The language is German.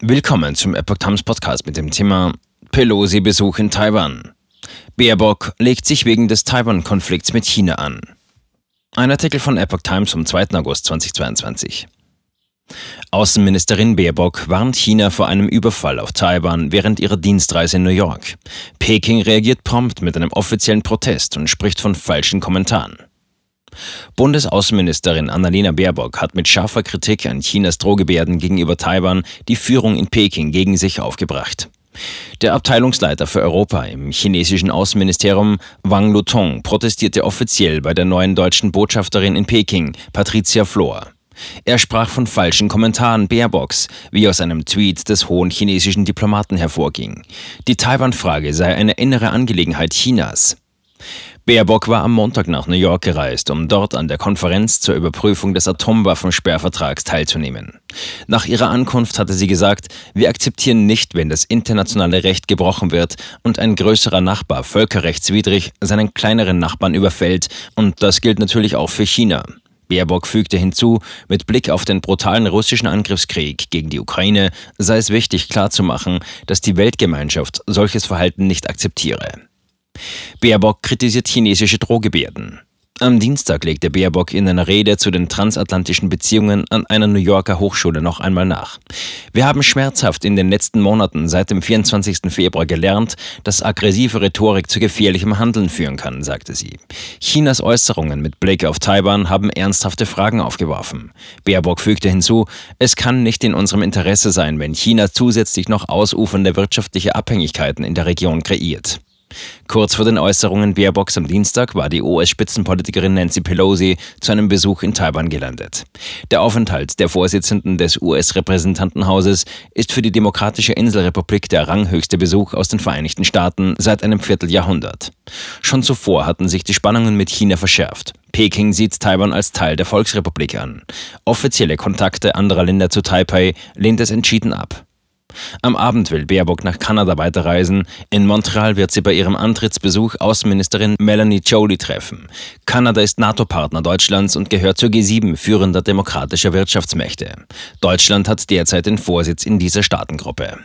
Willkommen zum Epoch Times Podcast mit dem Thema Pelosi-Besuch in Taiwan. Baerbock legt sich wegen des Taiwan-Konflikts mit China an. Ein Artikel von Epoch Times vom 2. August 2022. Außenministerin Baerbock warnt China vor einem Überfall auf Taiwan während ihrer Dienstreise in New York. Peking reagiert prompt mit einem offiziellen Protest und spricht von falschen Kommentaren. Bundesaußenministerin Annalena Baerbock hat mit scharfer Kritik an Chinas Drohgebärden gegenüber Taiwan die Führung in Peking gegen sich aufgebracht. Der Abteilungsleiter für Europa im chinesischen Außenministerium Wang Lutong protestierte offiziell bei der neuen deutschen Botschafterin in Peking, Patricia Flor. Er sprach von falschen Kommentaren Baerbocks, wie aus einem Tweet des hohen chinesischen Diplomaten hervorging. Die Taiwan-Frage sei eine innere Angelegenheit Chinas. Baerbock war am Montag nach New York gereist, um dort an der Konferenz zur Überprüfung des Atomwaffensperrvertrags teilzunehmen. Nach ihrer Ankunft hatte sie gesagt, wir akzeptieren nicht, wenn das internationale Recht gebrochen wird und ein größerer Nachbar völkerrechtswidrig seinen kleineren Nachbarn überfällt, und das gilt natürlich auch für China. Baerbock fügte hinzu, mit Blick auf den brutalen russischen Angriffskrieg gegen die Ukraine sei es wichtig klarzumachen, dass die Weltgemeinschaft solches Verhalten nicht akzeptiere. Baerbock kritisiert chinesische Drohgebärden. Am Dienstag legte Baerbock in einer Rede zu den transatlantischen Beziehungen an einer New Yorker Hochschule noch einmal nach. Wir haben schmerzhaft in den letzten Monaten seit dem 24. Februar gelernt, dass aggressive Rhetorik zu gefährlichem Handeln führen kann, sagte sie. Chinas Äußerungen mit Blick auf Taiwan haben ernsthafte Fragen aufgeworfen. Baerbock fügte hinzu, es kann nicht in unserem Interesse sein, wenn China zusätzlich noch ausufernde wirtschaftliche Abhängigkeiten in der Region kreiert. Kurz vor den Äußerungen Baerbocks am Dienstag war die US-Spitzenpolitikerin Nancy Pelosi zu einem Besuch in Taiwan gelandet. Der Aufenthalt der Vorsitzenden des US-Repräsentantenhauses ist für die Demokratische Inselrepublik der ranghöchste Besuch aus den Vereinigten Staaten seit einem Vierteljahrhundert. Schon zuvor hatten sich die Spannungen mit China verschärft. Peking sieht Taiwan als Teil der Volksrepublik an. Offizielle Kontakte anderer Länder zu Taipei lehnt es entschieden ab. Am Abend will Baerbock nach Kanada weiterreisen. In Montreal wird sie bei ihrem Antrittsbesuch Außenministerin Melanie Jolie treffen. Kanada ist NATO-Partner Deutschlands und gehört zur G7 führender demokratischer Wirtschaftsmächte. Deutschland hat derzeit den Vorsitz in dieser Staatengruppe.